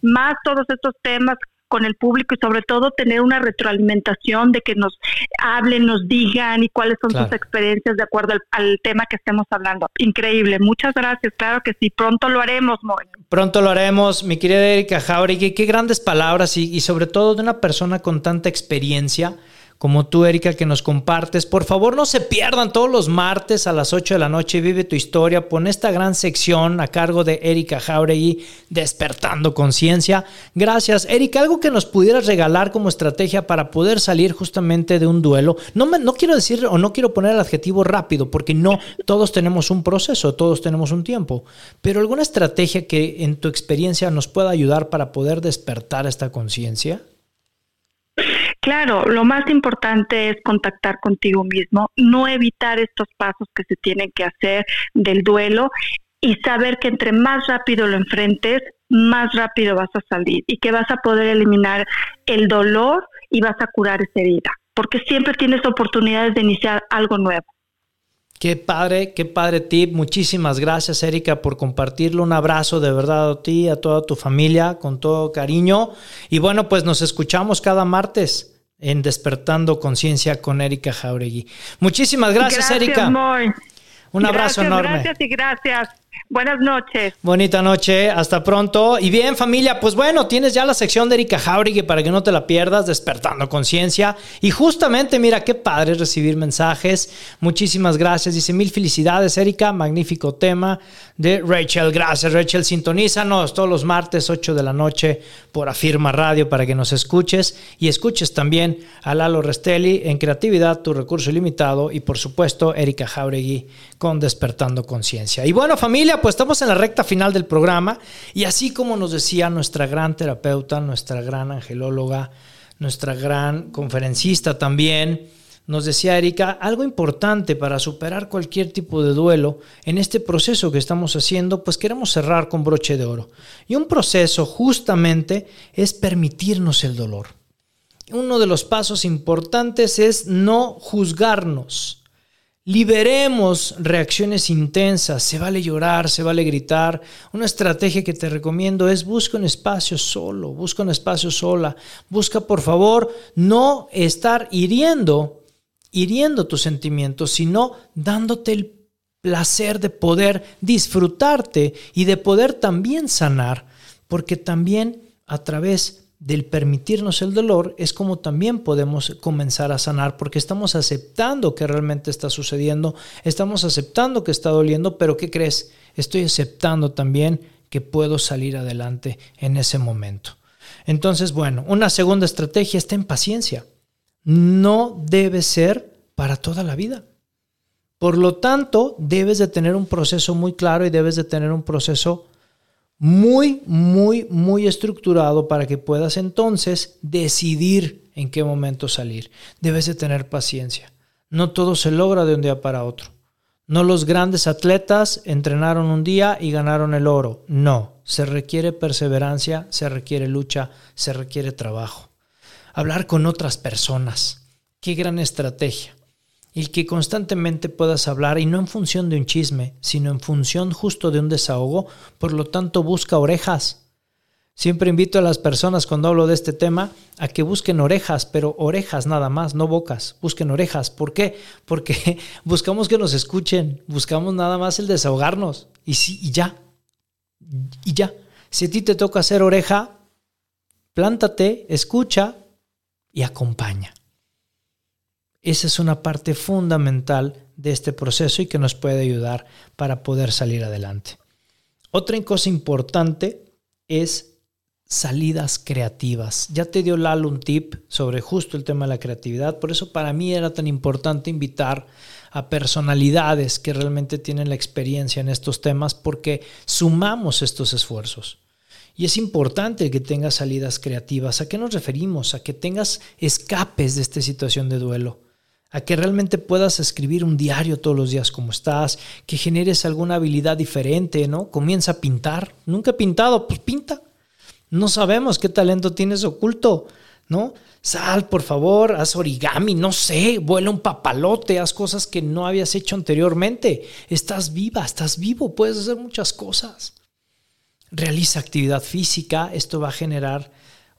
S4: más todos estos temas con el público y sobre todo tener una retroalimentación de que nos hablen, nos digan y cuáles son sus experiencias de acuerdo al, tema que estemos hablando. Increíble, muchas gracias, claro que sí, pronto lo haremos, Moy.
S2: Pronto lo haremos, mi querida Erika Jauregui, qué grandes palabras y, y sobre todo de una persona con tanta experiencia como tú, Erika, que nos compartes. Por favor, no se pierdan todos los martes a las 8 de la noche. Vive tu historia. Pon esta gran sección a cargo de Erika Jauregui, Despertando Conciencia. Gracias, Erika. Algo que nos pudieras regalar como estrategia para poder salir justamente de un duelo. No, me, no quiero decir o no quiero poner el adjetivo rápido, porque no, todos tenemos un proceso, todos tenemos un tiempo. Pero alguna estrategia que en tu experiencia nos pueda ayudar para poder despertar esta conciencia.
S4: Claro, lo más importante es contactar contigo mismo, no evitar estos pasos que se tienen que hacer del duelo y saber que entre más rápido lo enfrentes, más rápido vas a salir y que vas a poder eliminar el dolor y vas a curar esa herida, porque siempre tienes oportunidades de iniciar algo nuevo.
S2: Qué padre, qué padre tip. Muchísimas gracias, Erika, por compartirlo. Un abrazo de verdad a ti, a toda tu familia, con todo cariño. Y bueno, pues nos escuchamos cada martes en Despertando Conciencia con Erika Jauregui. Muchísimas gracias, Erika. Un abrazo enorme.
S4: Gracias y gracias. Buenas noches.
S2: Bonita noche, hasta pronto. Y bien, familia, pues bueno, tienes ya la sección de Erika Jauregui para que no te la pierdas, despertando conciencia. Y justamente, mira, qué padre recibir mensajes. Muchísimas gracias. Dice, mil felicidades, Erika. Magnífico tema de Rachel. Gracias, Rachel. Sintonízanos todos los martes, 8 de la noche, por Afirma Radio para que nos escuches. Y escuches también a Lalo Restelli en Creatividad, tu recurso ilimitado. Y por supuesto, Erika Jauregui con Despertando Conciencia. Y bueno, familia, pues estamos en la recta final del programa y así como nos decía nuestra gran terapeuta, nuestra gran angelóloga, nuestra gran conferencista también, nos decía Erika, algo importante para superar cualquier tipo de duelo en este proceso que estamos haciendo, pues queremos cerrar con broche de oro. Y un proceso justamente es permitirnos el dolor. Uno de los pasos importantes es no juzgarnos Liberemos reacciones intensas, se vale llorar, se vale gritar. Una estrategia que te recomiendo es busca un espacio solo, busca un espacio sola. Busca por favor no estar hiriendo, hiriendo tus sentimientos, sino dándote el placer de poder disfrutarte y de poder también sanar, porque también a través del permitirnos el dolor es como también podemos comenzar a sanar porque estamos aceptando que realmente está sucediendo, estamos aceptando que está doliendo, pero ¿qué crees? Estoy aceptando también que puedo salir adelante en ese momento. Entonces, bueno, una segunda estrategia está en paciencia. No debe ser para toda la vida. Por lo tanto, debes de tener un proceso muy claro y debes de tener un proceso muy, muy, muy estructurado para que puedas entonces decidir en qué momento salir. Debes de tener paciencia. No todo se logra de un día para otro. No los grandes atletas entrenaron un día y ganaron el oro. No, se requiere perseverancia, se requiere lucha, se requiere trabajo. Hablar con otras personas. Qué gran estrategia el que constantemente puedas hablar y no en función de un chisme, sino en función justo de un desahogo, por lo tanto busca orejas. Siempre invito a las personas cuando hablo de este tema a que busquen orejas, pero orejas nada más, no bocas, busquen orejas. ¿Por qué? Porque [LAUGHS] buscamos que nos escuchen, buscamos nada más el desahogarnos y, sí, y ya, y ya. Si a ti te toca hacer oreja, plántate, escucha y acompaña. Esa es una parte fundamental de este proceso y que nos puede ayudar para poder salir adelante. Otra cosa importante es salidas creativas. Ya te dio Lalo un tip sobre justo el tema de la creatividad, por eso para mí era tan importante invitar a personalidades que realmente tienen la experiencia en estos temas porque sumamos estos esfuerzos. Y es importante que tengas salidas creativas. ¿A qué nos referimos? A que tengas escapes de esta situación de duelo a que realmente puedas escribir un diario todos los días como estás, que generes alguna habilidad diferente, ¿no? Comienza a pintar. Nunca he pintado, pues pinta. No sabemos qué talento tienes oculto, ¿no? Sal, por favor, haz origami, no sé, vuela un papalote, haz cosas que no habías hecho anteriormente. Estás viva, estás vivo, puedes hacer muchas cosas. Realiza actividad física, esto va a generar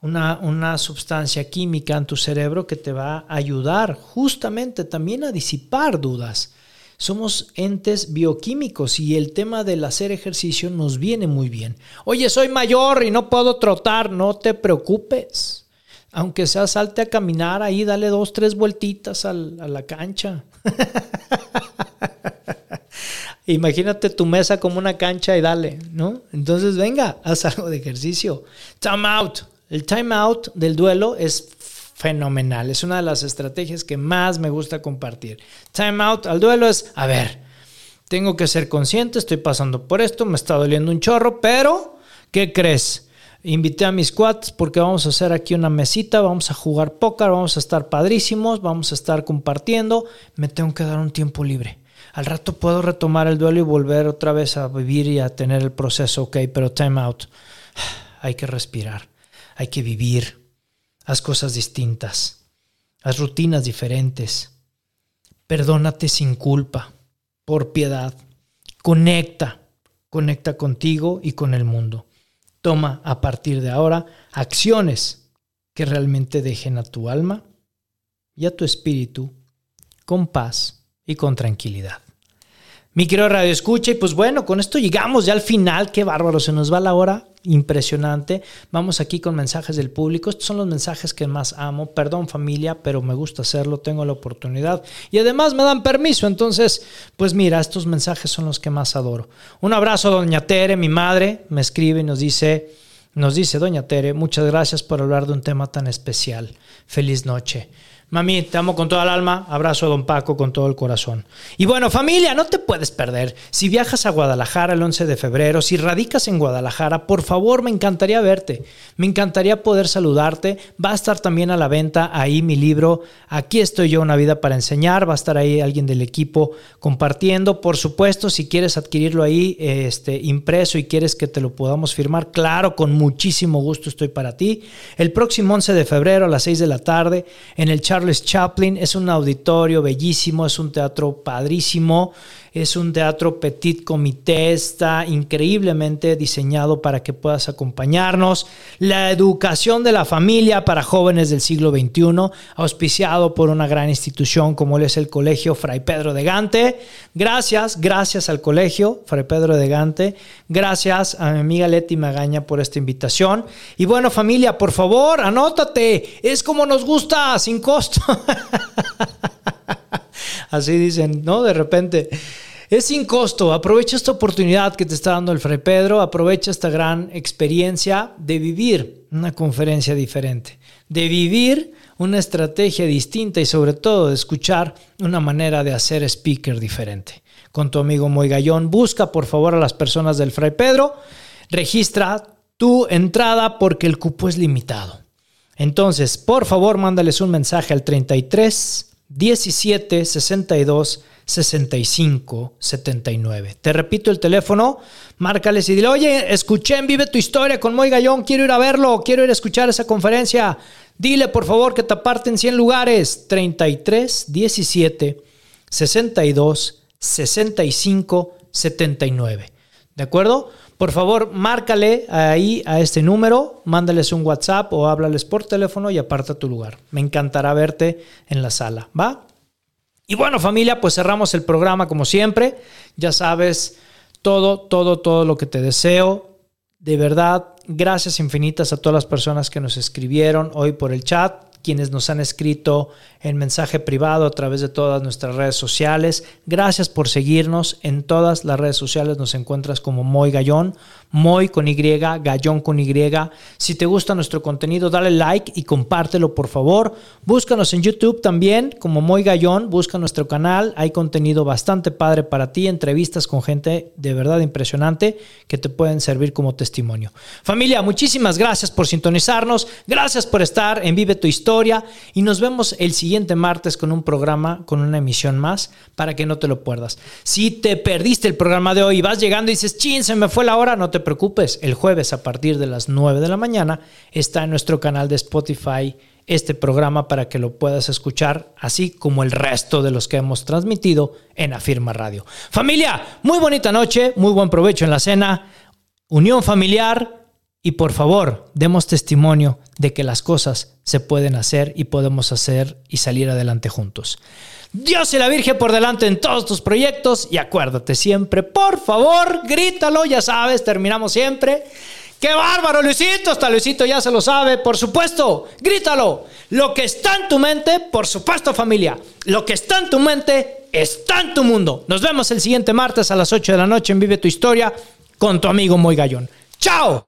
S2: una, una sustancia química en tu cerebro que te va a ayudar justamente también a disipar dudas. Somos entes bioquímicos y el tema del hacer ejercicio nos viene muy bien. Oye, soy mayor y no puedo trotar, no te preocupes. Aunque sea salte a caminar ahí, dale dos, tres vueltitas a la cancha. [LAUGHS] Imagínate tu mesa como una cancha y dale, ¿no? Entonces venga, haz algo de ejercicio. Time out. El time out del duelo es fenomenal. Es una de las estrategias que más me gusta compartir. Time out al duelo es, a ver, tengo que ser consciente, estoy pasando por esto, me está doliendo un chorro, pero, ¿qué crees? Invité a mis cuates porque vamos a hacer aquí una mesita, vamos a jugar póker, vamos a estar padrísimos, vamos a estar compartiendo, me tengo que dar un tiempo libre. Al rato puedo retomar el duelo y volver otra vez a vivir y a tener el proceso, ok, pero time out. [SIGHS] Hay que respirar, hay que vivir, haz cosas distintas, haz rutinas diferentes, perdónate sin culpa, por piedad, conecta, conecta contigo y con el mundo. Toma a partir de ahora acciones que realmente dejen a tu alma y a tu espíritu con paz y con tranquilidad. Mi querido Radio Escucha, y pues bueno, con esto llegamos ya al final. Qué bárbaro, se nos va la hora. Impresionante. Vamos aquí con mensajes del público. Estos son los mensajes que más amo. Perdón familia, pero me gusta hacerlo, tengo la oportunidad. Y además me dan permiso. Entonces, pues mira, estos mensajes son los que más adoro. Un abrazo a doña Tere, mi madre. Me escribe y nos dice, nos dice, doña Tere, muchas gracias por hablar de un tema tan especial. Feliz noche. Mami, te amo con toda el alma. Abrazo a don Paco con todo el corazón. Y bueno, familia, no te puedes perder. Si viajas a Guadalajara el 11 de febrero, si radicas en Guadalajara, por favor, me encantaría verte. Me encantaría poder saludarte. Va a estar también a la venta ahí mi libro. Aquí estoy yo, una vida para enseñar. Va a estar ahí alguien del equipo compartiendo. Por supuesto, si quieres adquirirlo ahí este, impreso y quieres que te lo podamos firmar, claro, con muchísimo gusto estoy para ti. El próximo 11 de febrero a las 6 de la tarde en el chat Charles Chaplin. Es un auditorio bellísimo, es un teatro padrísimo. Es un teatro petit comité, está increíblemente diseñado para que puedas acompañarnos. La educación de la familia para jóvenes del siglo XXI, auspiciado por una gran institución como es el Colegio Fray Pedro de Gante. Gracias, gracias al Colegio Fray Pedro de Gante. Gracias a mi amiga Leti Magaña por esta invitación. Y bueno, familia, por favor, anótate. Es como nos gusta, sin costo. [LAUGHS] Así dicen, ¿no? De repente. Es sin costo. Aprovecha esta oportunidad que te está dando el Fray Pedro. Aprovecha esta gran experiencia de vivir una conferencia diferente. De vivir una estrategia distinta y sobre todo de escuchar una manera de hacer speaker diferente. Con tu amigo Moy Gallón, busca por favor a las personas del Fray Pedro. Registra tu entrada porque el cupo es limitado. Entonces, por favor, mándales un mensaje al 33 17 62 65 79. Te repito el teléfono, márcales y dile, oye, escuché en Vive tu Historia con Moy Gallón, quiero ir a verlo, quiero ir a escuchar esa conferencia. Dile por favor que te aparten 100 lugares. 33 17 62 65 79. ¿De acuerdo? Por favor, márcale ahí a este número, mándales un WhatsApp o háblales por teléfono y aparta tu lugar. Me encantará verte en la sala, ¿va? Y bueno, familia, pues cerramos el programa como siempre. Ya sabes, todo, todo, todo lo que te deseo. De verdad, gracias infinitas a todas las personas que nos escribieron hoy por el chat quienes nos han escrito en mensaje privado a través de todas nuestras redes sociales. Gracias por seguirnos. En todas las redes sociales nos encuentras como Moy Gallón, Moy con Y, Gallón con Y. Si te gusta nuestro contenido, dale like y compártelo, por favor. Búscanos en YouTube también como Moy Gallón. Busca nuestro canal. Hay contenido bastante padre para ti, entrevistas con gente de verdad impresionante que te pueden servir como testimonio. Familia, muchísimas gracias por sintonizarnos. Gracias por estar en Vive tu Y nos vemos el siguiente martes con un programa, con una emisión más, para que no te lo pierdas. Si te perdiste el programa de hoy y vas llegando y dices, chin, se me fue la hora, no te preocupes. El jueves a partir de las 9 de la mañana está en nuestro canal de Spotify este programa para que lo puedas escuchar, así como el resto de los que hemos transmitido en Afirma Radio. Familia, muy bonita noche, muy buen provecho en la cena, unión familiar Y por favor, demos testimonio de que las cosas se pueden hacer y podemos hacer y salir adelante juntos. Dios y la Virgen por delante en todos tus proyectos y acuérdate siempre, por favor, grítalo, ya sabes, terminamos siempre. ¡Qué bárbaro, Luisito! Hasta Luisito ya se lo sabe, por supuesto, grítalo. Lo que está en tu mente, por supuesto familia, lo que está en tu mente está en tu mundo. Nos vemos el siguiente martes a las 8 de la noche en Vive tu Historia con tu amigo Moy Gallón. ¡Chao!